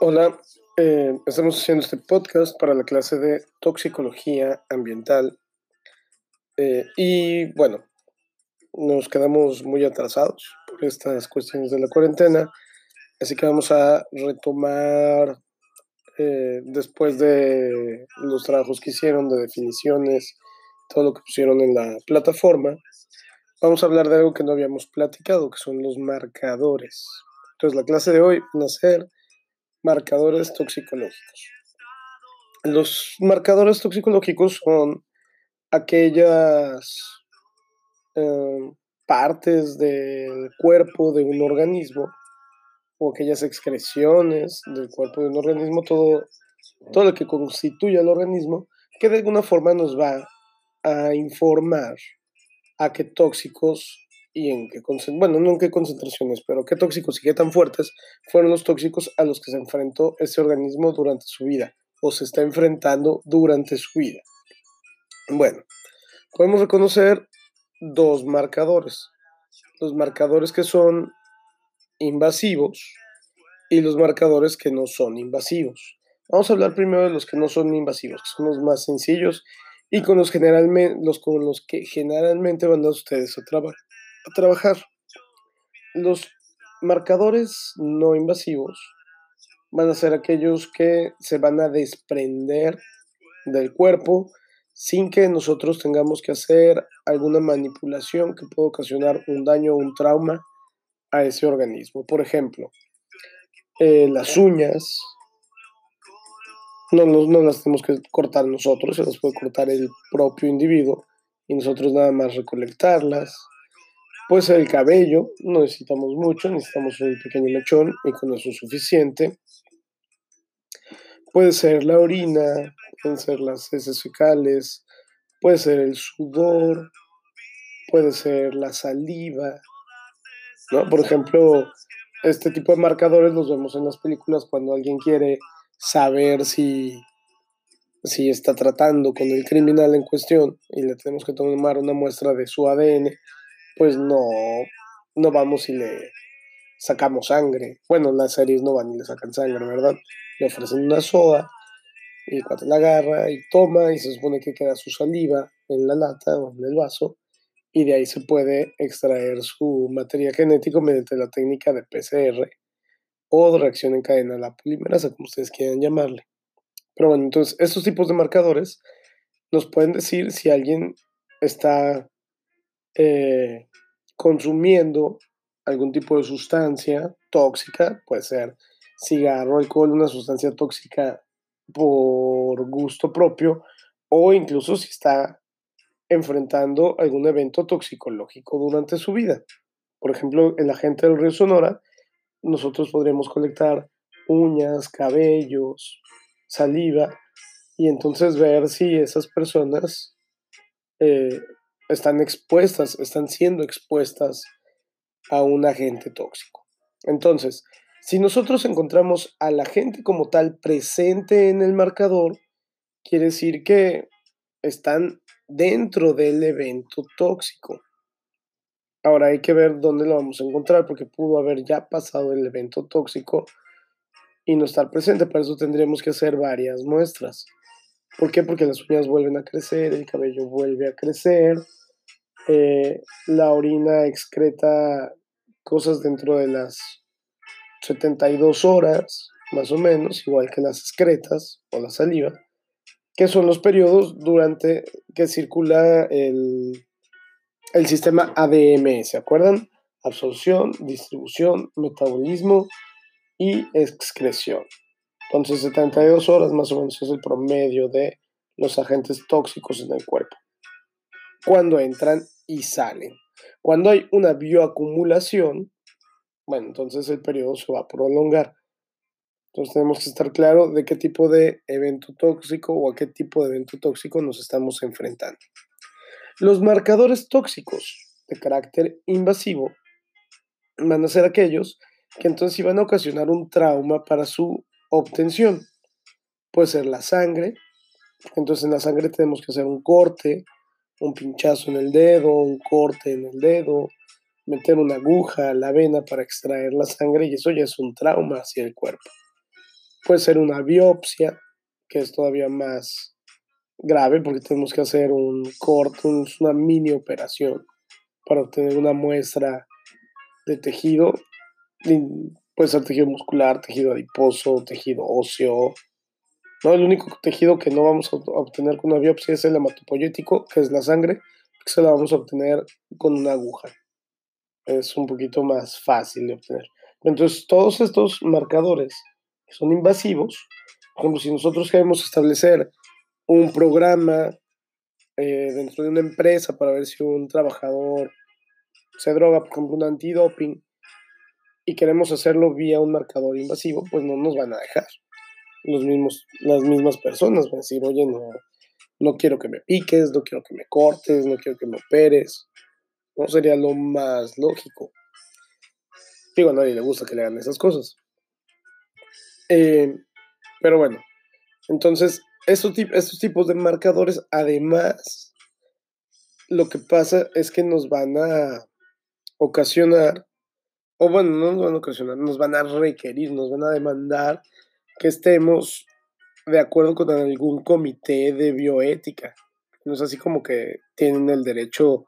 Hola, eh, estamos haciendo este podcast para la clase de toxicología ambiental. Eh, y bueno, nos quedamos muy atrasados por estas cuestiones de la cuarentena, así que vamos a retomar eh, después de los trabajos que hicieron de definiciones, todo lo que pusieron en la plataforma. Vamos a hablar de algo que no habíamos platicado, que son los marcadores. Entonces, la clase de hoy va a ser marcadores toxicológicos. Los marcadores toxicológicos son aquellas eh, partes del cuerpo de un organismo o aquellas excreciones del cuerpo de un organismo, todo, todo lo que constituye al organismo, que de alguna forma nos va a informar a qué tóxicos y en qué bueno, no en qué concentraciones, pero qué tóxicos y qué tan fuertes fueron los tóxicos a los que se enfrentó ese organismo durante su vida o se está enfrentando durante su vida. Bueno, podemos reconocer dos marcadores. Los marcadores que son invasivos y los marcadores que no son invasivos. Vamos a hablar primero de los que no son invasivos, que son los más sencillos y con los, generalmente, los, con los que generalmente van a ustedes a, trabajar. Los marcadores no invasivos van a ser aquellos que se van a desprender del cuerpo sin que nosotros tengamos que hacer alguna manipulación que pueda ocasionar un daño o un trauma a ese organismo. Por ejemplo, eh, las uñas, no, no, las tenemos que cortar nosotros, se las puede cortar el propio individuo y nosotros nada más recolectarlas. Puede ser el cabello, no necesitamos mucho, necesitamos un pequeño mechón y con eso es suficiente. Puede ser la orina, pueden ser las heces fecales, puede ser el sudor, puede ser la saliva, ¿no? Por ejemplo, este tipo de marcadores los vemos en las películas cuando alguien quiere saber si, si está tratando con el criminal en cuestión y le tenemos que tomar una muestra de su ADN, pues no, no vamos y le sacamos sangre. Bueno, las series no van y le sacan sangre, ¿verdad? Le ofrecen una soda y cuando la agarra y toma y se supone que queda su saliva en la lata o en el vaso y de ahí se puede extraer su materia genética mediante la técnica de PCR o de reacción en cadena, la polimerasa, como ustedes quieran llamarle. Pero bueno, entonces estos tipos de marcadores nos pueden decir si alguien está eh, consumiendo algún tipo de sustancia tóxica, puede ser cigarro, alcohol, una sustancia tóxica por gusto propio, o incluso si está enfrentando algún evento toxicológico durante su vida. Por ejemplo, en la gente del río Sonora, nosotros podríamos colectar uñas, cabellos, saliva, y entonces ver si esas personas eh, están expuestas, están siendo expuestas a un agente tóxico. Entonces, si nosotros encontramos al agente como tal presente en el marcador, quiere decir que están dentro del evento tóxico. Ahora hay que ver dónde lo vamos a encontrar porque pudo haber ya pasado el evento tóxico y no estar presente. Para eso tendríamos que hacer varias muestras. ¿Por qué? Porque las uñas vuelven a crecer, el cabello vuelve a crecer, eh, la orina excreta cosas dentro de las 72 horas, más o menos, igual que las excretas o la saliva que son los periodos durante que circula el, el sistema ADM, ¿se acuerdan? Absorción, distribución, metabolismo y excreción. Entonces, 72 horas más o menos es el promedio de los agentes tóxicos en el cuerpo. Cuando entran y salen. Cuando hay una bioacumulación, bueno, entonces el periodo se va a prolongar. Entonces tenemos que estar claro de qué tipo de evento tóxico o a qué tipo de evento tóxico nos estamos enfrentando. Los marcadores tóxicos de carácter invasivo van a ser aquellos que entonces iban a ocasionar un trauma para su obtención. Puede ser la sangre, entonces en la sangre tenemos que hacer un corte, un pinchazo en el dedo, un corte en el dedo, meter una aguja a la vena para extraer la sangre y eso ya es un trauma hacia el cuerpo. Puede ser una biopsia, que es todavía más grave porque tenemos que hacer un corte, una mini operación para obtener una muestra de tejido. Puede ser tejido muscular, tejido adiposo, tejido óseo. ¿no? El único tejido que no vamos a obtener con una biopsia es el hematopoyético, que es la sangre, que se la vamos a obtener con una aguja. Es un poquito más fácil de obtener. Entonces, todos estos marcadores son invasivos, por ejemplo, si nosotros queremos establecer un programa eh, dentro de una empresa para ver si un trabajador se droga, por ejemplo, un antidoping, y queremos hacerlo vía un marcador invasivo, pues no nos van a dejar. Los mismos, las mismas personas van a decir, oye, no, no quiero que me piques, no quiero que me cortes, no quiero que me operes. No sería lo más lógico. Digo, a nadie le gusta que le hagan esas cosas. Eh, pero bueno, entonces, estos, estos tipos de marcadores, además, lo que pasa es que nos van a ocasionar, o bueno, no nos van a ocasionar, nos van a requerir, nos van a demandar que estemos de acuerdo con algún comité de bioética. No es así como que tienen el derecho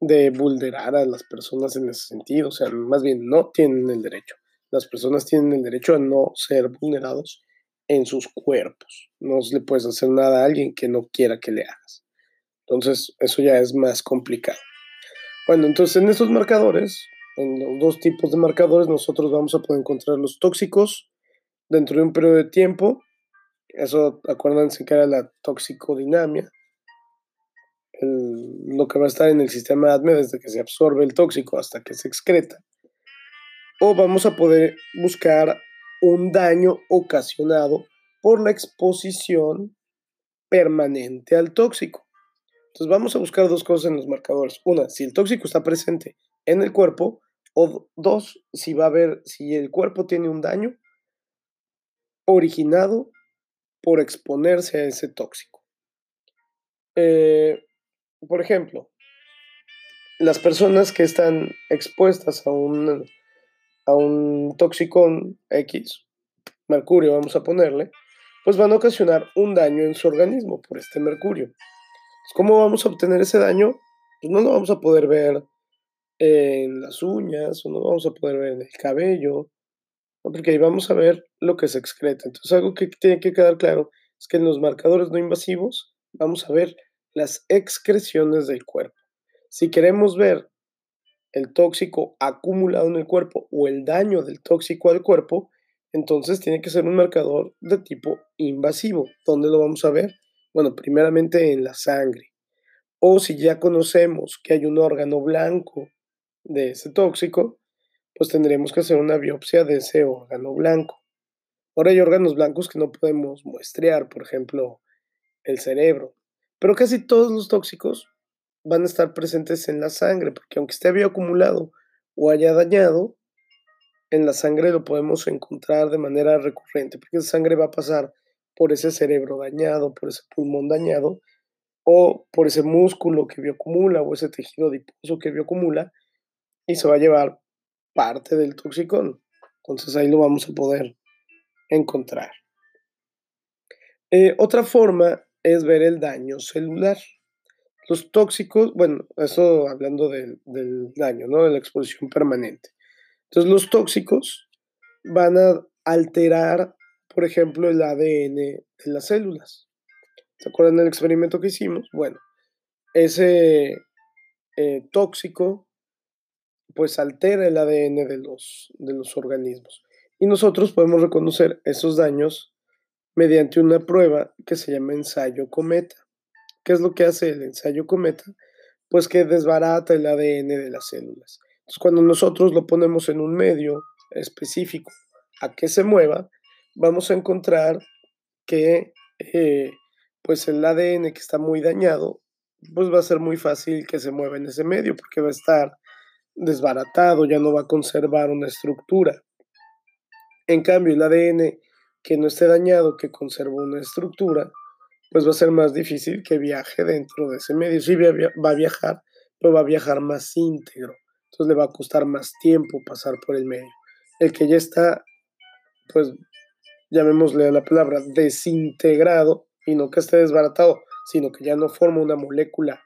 de vulnerar a las personas en ese sentido, o sea, más bien no tienen el derecho. Las personas tienen el derecho a no ser vulnerados en sus cuerpos. No le puedes hacer nada a alguien que no quiera que le hagas. Entonces, eso ya es más complicado. Bueno, entonces en estos marcadores, en los dos tipos de marcadores, nosotros vamos a poder encontrar los tóxicos dentro de un periodo de tiempo. Eso, acuérdense que era la toxicodinamia. lo que va a estar en el sistema ADME desde que se absorbe el tóxico hasta que se excreta. O vamos a poder buscar un daño ocasionado por la exposición permanente al tóxico. Entonces vamos a buscar dos cosas en los marcadores. Una, si el tóxico está presente en el cuerpo, o dos, si va a haber, si el cuerpo tiene un daño originado por exponerse a ese tóxico. Eh, por ejemplo, las personas que están expuestas a un a un toxicón X, mercurio vamos a ponerle, pues van a ocasionar un daño en su organismo por este mercurio. ¿Cómo vamos a obtener ese daño? Pues no lo vamos a poder ver en las uñas o no vamos a poder ver en el cabello, porque ahí vamos a ver lo que se excreta. Entonces algo que tiene que quedar claro es que en los marcadores no invasivos vamos a ver las excreciones del cuerpo. Si queremos ver el tóxico acumulado en el cuerpo o el daño del tóxico al cuerpo, entonces tiene que ser un marcador de tipo invasivo. ¿Dónde lo vamos a ver? Bueno, primeramente en la sangre. O si ya conocemos que hay un órgano blanco de ese tóxico, pues tendremos que hacer una biopsia de ese órgano blanco. Ahora hay órganos blancos que no podemos muestrear, por ejemplo, el cerebro. Pero casi todos los tóxicos van a estar presentes en la sangre, porque aunque esté acumulado o haya dañado, en la sangre lo podemos encontrar de manera recurrente, porque esa sangre va a pasar por ese cerebro dañado, por ese pulmón dañado, o por ese músculo que bioacumula, o ese tejido adiposo que bioacumula, y se va a llevar parte del toxicón. Entonces ahí lo vamos a poder encontrar. Eh, otra forma es ver el daño celular. Los tóxicos, bueno, eso hablando del daño, ¿no? De la exposición permanente. Entonces, los tóxicos van a alterar, por ejemplo, el ADN de las células. ¿Se acuerdan del experimento que hicimos? Bueno, ese eh, tóxico pues altera el ADN de los, de los organismos. Y nosotros podemos reconocer esos daños mediante una prueba que se llama ensayo cometa. ¿Qué es lo que hace el ensayo cometa? Pues que desbarata el ADN de las células. Entonces, cuando nosotros lo ponemos en un medio específico a que se mueva, vamos a encontrar que eh, pues el ADN que está muy dañado, pues va a ser muy fácil que se mueva en ese medio porque va a estar desbaratado, ya no va a conservar una estructura. En cambio, el ADN que no esté dañado, que conserva una estructura, pues va a ser más difícil que viaje dentro de ese medio. Sí va a viajar, pero va a viajar más íntegro, entonces le va a costar más tiempo pasar por el medio. El que ya está, pues, llamémosle la palabra, desintegrado, y no que esté desbaratado, sino que ya no forma una molécula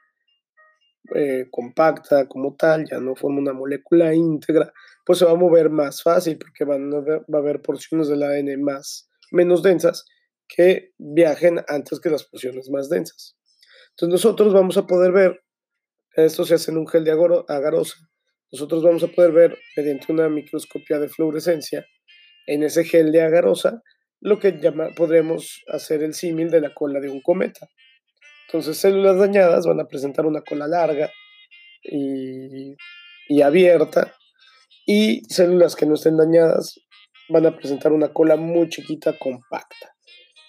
eh, compacta como tal, ya no forma una molécula íntegra, pues se va a mover más fácil porque va a haber porciones del ADN más, menos densas que viajen antes que las porciones más densas. Entonces nosotros vamos a poder ver, esto se hace en un gel de agarosa, nosotros vamos a poder ver mediante una microscopía de fluorescencia en ese gel de agarosa lo que llama, podremos hacer el símil de la cola de un cometa. Entonces, células dañadas van a presentar una cola larga y, y abierta, y células que no estén dañadas van a presentar una cola muy chiquita, compacta.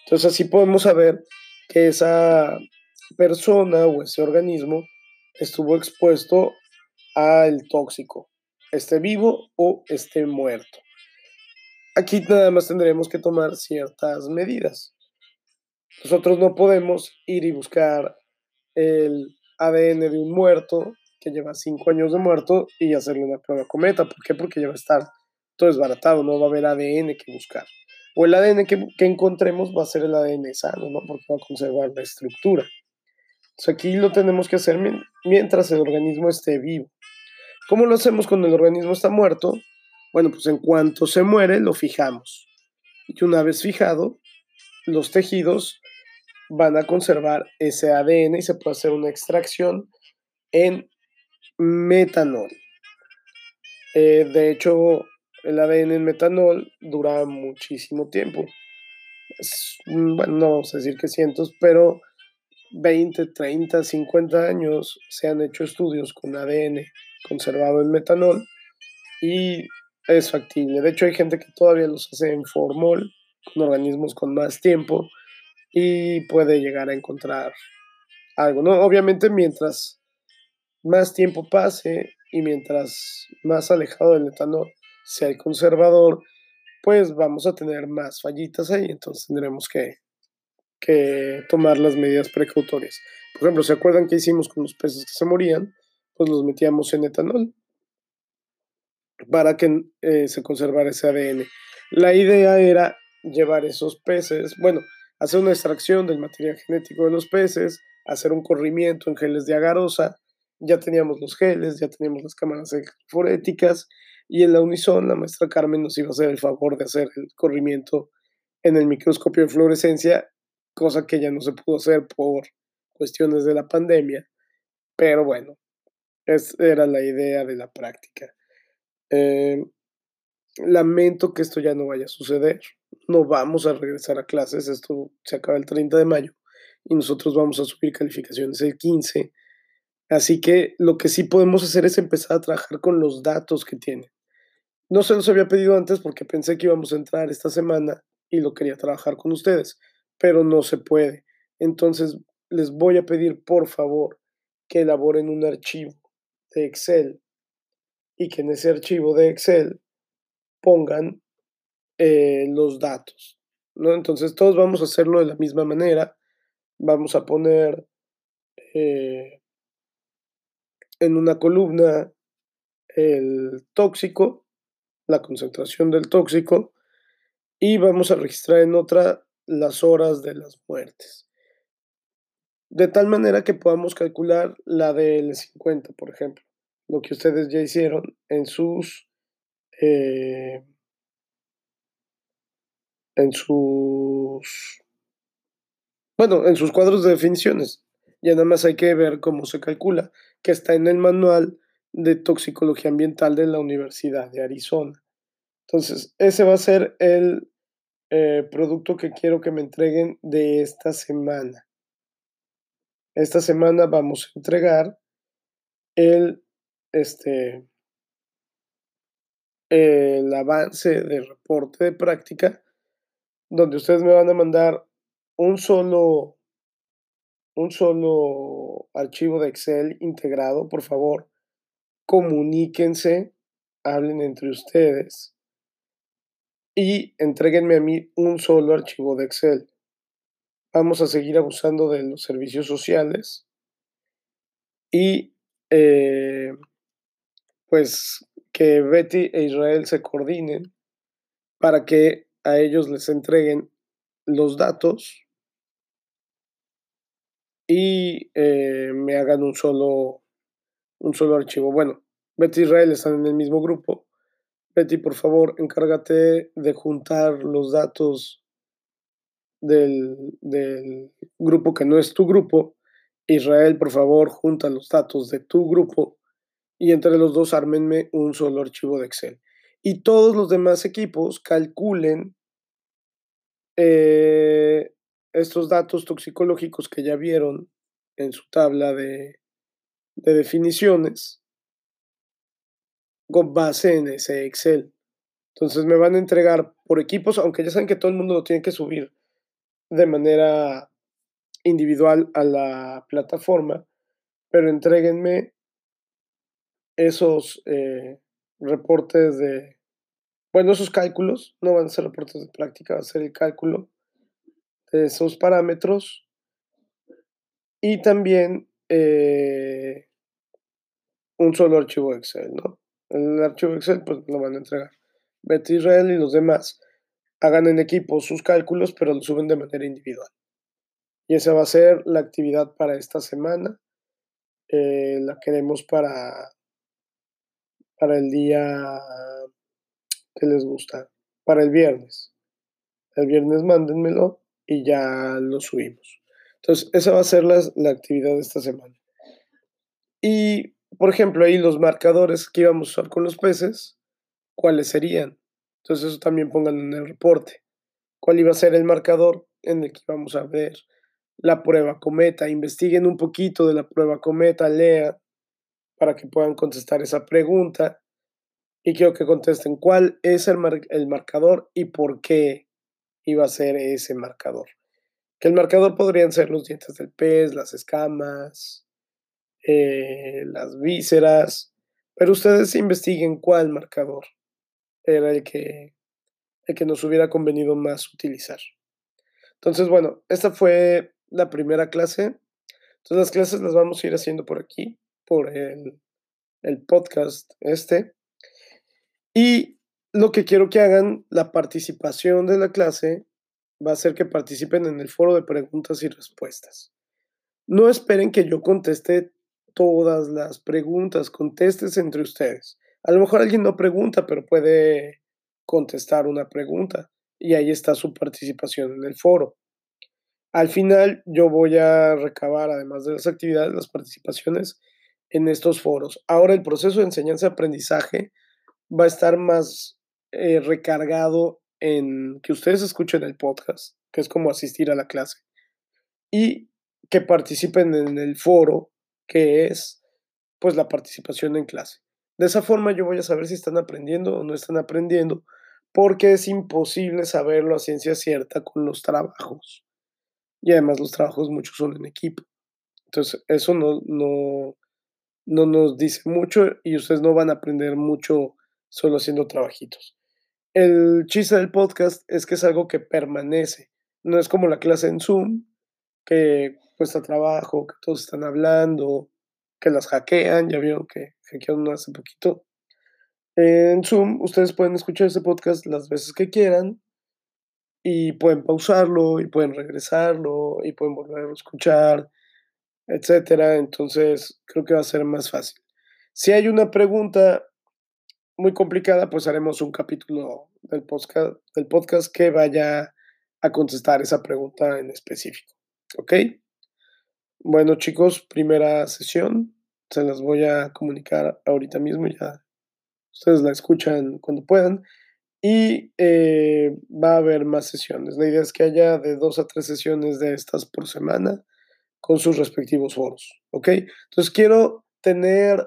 Entonces, así podemos saber que esa persona o ese organismo estuvo expuesto al tóxico, esté vivo o esté muerto. Aquí nada más tendremos que tomar ciertas medidas. Nosotros no podemos ir y buscar el ADN de un muerto que lleva cinco años de muerto y hacerle una prueba cometa. ¿Por qué? Porque ya va a estar todo desbaratado, no va a haber ADN que buscar. O el ADN que, que encontremos va a ser el ADN sano, ¿no? Porque va a conservar la estructura. Entonces aquí lo tenemos que hacer mientras el organismo esté vivo. ¿Cómo lo hacemos cuando el organismo está muerto? Bueno, pues en cuanto se muere, lo fijamos. Y una vez fijado, los tejidos van a conservar ese ADN y se puede hacer una extracción en metanol. Eh, de hecho, el ADN en metanol dura muchísimo tiempo. bueno, no vamos a decir que cientos, pero 20, 30, 50 años se han hecho estudios con ADN conservado en metanol y es factible. De hecho, hay gente que todavía los hace en formol, con organismos con más tiempo, y puede llegar a encontrar algo, ¿no? Obviamente mientras más tiempo pase y mientras más alejado del etanol sea el conservador, pues vamos a tener más fallitas ahí, entonces tendremos que, que tomar las medidas precautorias. Por ejemplo, ¿se acuerdan que hicimos con los peces que se morían? Pues los metíamos en etanol para que eh, se conservara ese ADN. La idea era llevar esos peces, bueno, hacer una extracción del material genético de los peces, hacer un corrimiento en geles de agarosa, ya teníamos los geles, ya teníamos las cámaras foréticas y en la Unison la maestra Carmen nos iba a hacer el favor de hacer el corrimiento en el microscopio de fluorescencia, cosa que ya no se pudo hacer por cuestiones de la pandemia, pero bueno, esa era la idea de la práctica. Eh, lamento que esto ya no vaya a suceder no vamos a regresar a clases, esto se acaba el 30 de mayo y nosotros vamos a subir calificaciones el 15. Así que lo que sí podemos hacer es empezar a trabajar con los datos que tiene. No se los había pedido antes porque pensé que íbamos a entrar esta semana y lo quería trabajar con ustedes, pero no se puede. Entonces les voy a pedir por favor que elaboren un archivo de Excel y que en ese archivo de Excel pongan eh, los datos. Entonces todos vamos a hacerlo de la misma manera. Vamos a poner eh, en una columna el tóxico, la concentración del tóxico, y vamos a registrar en otra las horas de las muertes. De tal manera que podamos calcular la del 50, por ejemplo, lo que ustedes ya hicieron en sus eh, en sus, bueno, en sus cuadros de definiciones. Ya nada más hay que ver cómo se calcula, que está en el manual de toxicología ambiental de la Universidad de Arizona. Entonces, ese va a ser el eh, producto que quiero que me entreguen de esta semana. Esta semana vamos a entregar el, este, el avance del reporte de práctica donde ustedes me van a mandar un solo, un solo archivo de Excel integrado, por favor, comuníquense, hablen entre ustedes y entreguenme a mí un solo archivo de Excel. Vamos a seguir abusando de los servicios sociales y eh, pues que Betty e Israel se coordinen para que a ellos les entreguen los datos y eh, me hagan un solo, un solo archivo. Bueno, Betty y Israel están en el mismo grupo. Betty, por favor, encárgate de juntar los datos del, del grupo que no es tu grupo. Israel, por favor, junta los datos de tu grupo y entre los dos ármenme un solo archivo de Excel. Y todos los demás equipos calculen eh, estos datos toxicológicos que ya vieron en su tabla de, de definiciones con base en ese Excel. Entonces me van a entregar por equipos, aunque ya saben que todo el mundo lo tiene que subir de manera individual a la plataforma, pero entreguenme esos eh, reportes de, bueno, esos cálculos, no van a ser reportes de práctica, va a ser el cálculo de esos parámetros y también eh, un solo archivo Excel, ¿no? El archivo Excel pues lo van a entregar Betty Israel y los demás hagan en equipo sus cálculos, pero lo suben de manera individual. Y esa va a ser la actividad para esta semana. Eh, la queremos para para el día que les gusta, para el viernes. El viernes mándenmelo y ya lo subimos. Entonces, esa va a ser la, la actividad de esta semana. Y, por ejemplo, ahí los marcadores que íbamos a usar con los peces, ¿cuáles serían? Entonces, eso también pongan en el reporte. ¿Cuál iba a ser el marcador en el que íbamos a ver la prueba cometa? Investiguen un poquito de la prueba cometa, lean para que puedan contestar esa pregunta. Y quiero que contesten cuál es el, el marcador y por qué iba a ser ese marcador. Que el marcador podrían ser los dientes del pez, las escamas, eh, las vísceras, pero ustedes investiguen cuál marcador era el que, el que nos hubiera convenido más utilizar. Entonces, bueno, esta fue la primera clase. Entonces las clases las vamos a ir haciendo por aquí por el, el podcast este. Y lo que quiero que hagan, la participación de la clase va a ser que participen en el foro de preguntas y respuestas. No esperen que yo conteste todas las preguntas, contestes entre ustedes. A lo mejor alguien no pregunta, pero puede contestar una pregunta y ahí está su participación en el foro. Al final yo voy a recabar, además de las actividades, las participaciones en estos foros. Ahora el proceso de enseñanza-aprendizaje va a estar más eh, recargado en que ustedes escuchen el podcast, que es como asistir a la clase, y que participen en el foro, que es pues la participación en clase. De esa forma yo voy a saber si están aprendiendo o no están aprendiendo, porque es imposible saberlo a ciencia cierta con los trabajos. Y además los trabajos muchos son en equipo. Entonces, eso no, no, no nos dice mucho y ustedes no van a aprender mucho solo haciendo trabajitos. El chiste del podcast es que es algo que permanece. No es como la clase en Zoom, que cuesta trabajo, que todos están hablando, que las hackean. Ya vieron que hackearon hace poquito. En Zoom, ustedes pueden escuchar ese podcast las veces que quieran y pueden pausarlo y pueden regresarlo y pueden volver a escuchar etcétera. Entonces, creo que va a ser más fácil. Si hay una pregunta muy complicada, pues haremos un capítulo del podcast, del podcast que vaya a contestar esa pregunta en específico. ¿Ok? Bueno, chicos, primera sesión. Se las voy a comunicar ahorita mismo. Ya ustedes la escuchan cuando puedan. Y eh, va a haber más sesiones. La idea es que haya de dos a tres sesiones de estas por semana con sus respectivos foros, ¿ok? Entonces quiero tener,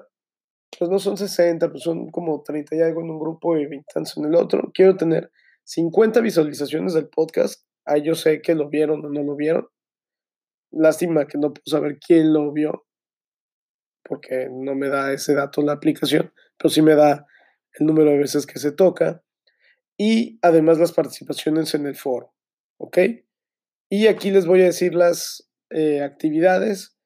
pues no son 60, pues son como 30 y algo en un grupo y 20 en el otro. Quiero tener 50 visualizaciones del podcast. Ahí yo sé que lo vieron o no lo vieron. Lástima que no puedo saber quién lo vio, porque no me da ese dato la aplicación, pero sí me da el número de veces que se toca y además las participaciones en el foro, ¿ok? Y aquí les voy a decir las eh, actividades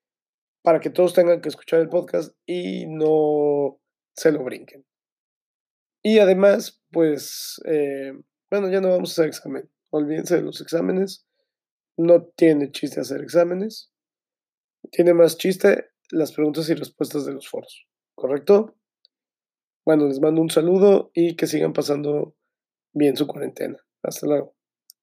para que todos tengan que escuchar el podcast y no se lo brinquen. Y además, pues, eh, bueno, ya no vamos a hacer examen. Olvídense de los exámenes. No tiene chiste hacer exámenes. Tiene más chiste las preguntas y respuestas de los foros. ¿Correcto? Bueno, les mando un saludo y que sigan pasando bien su cuarentena. Hasta luego.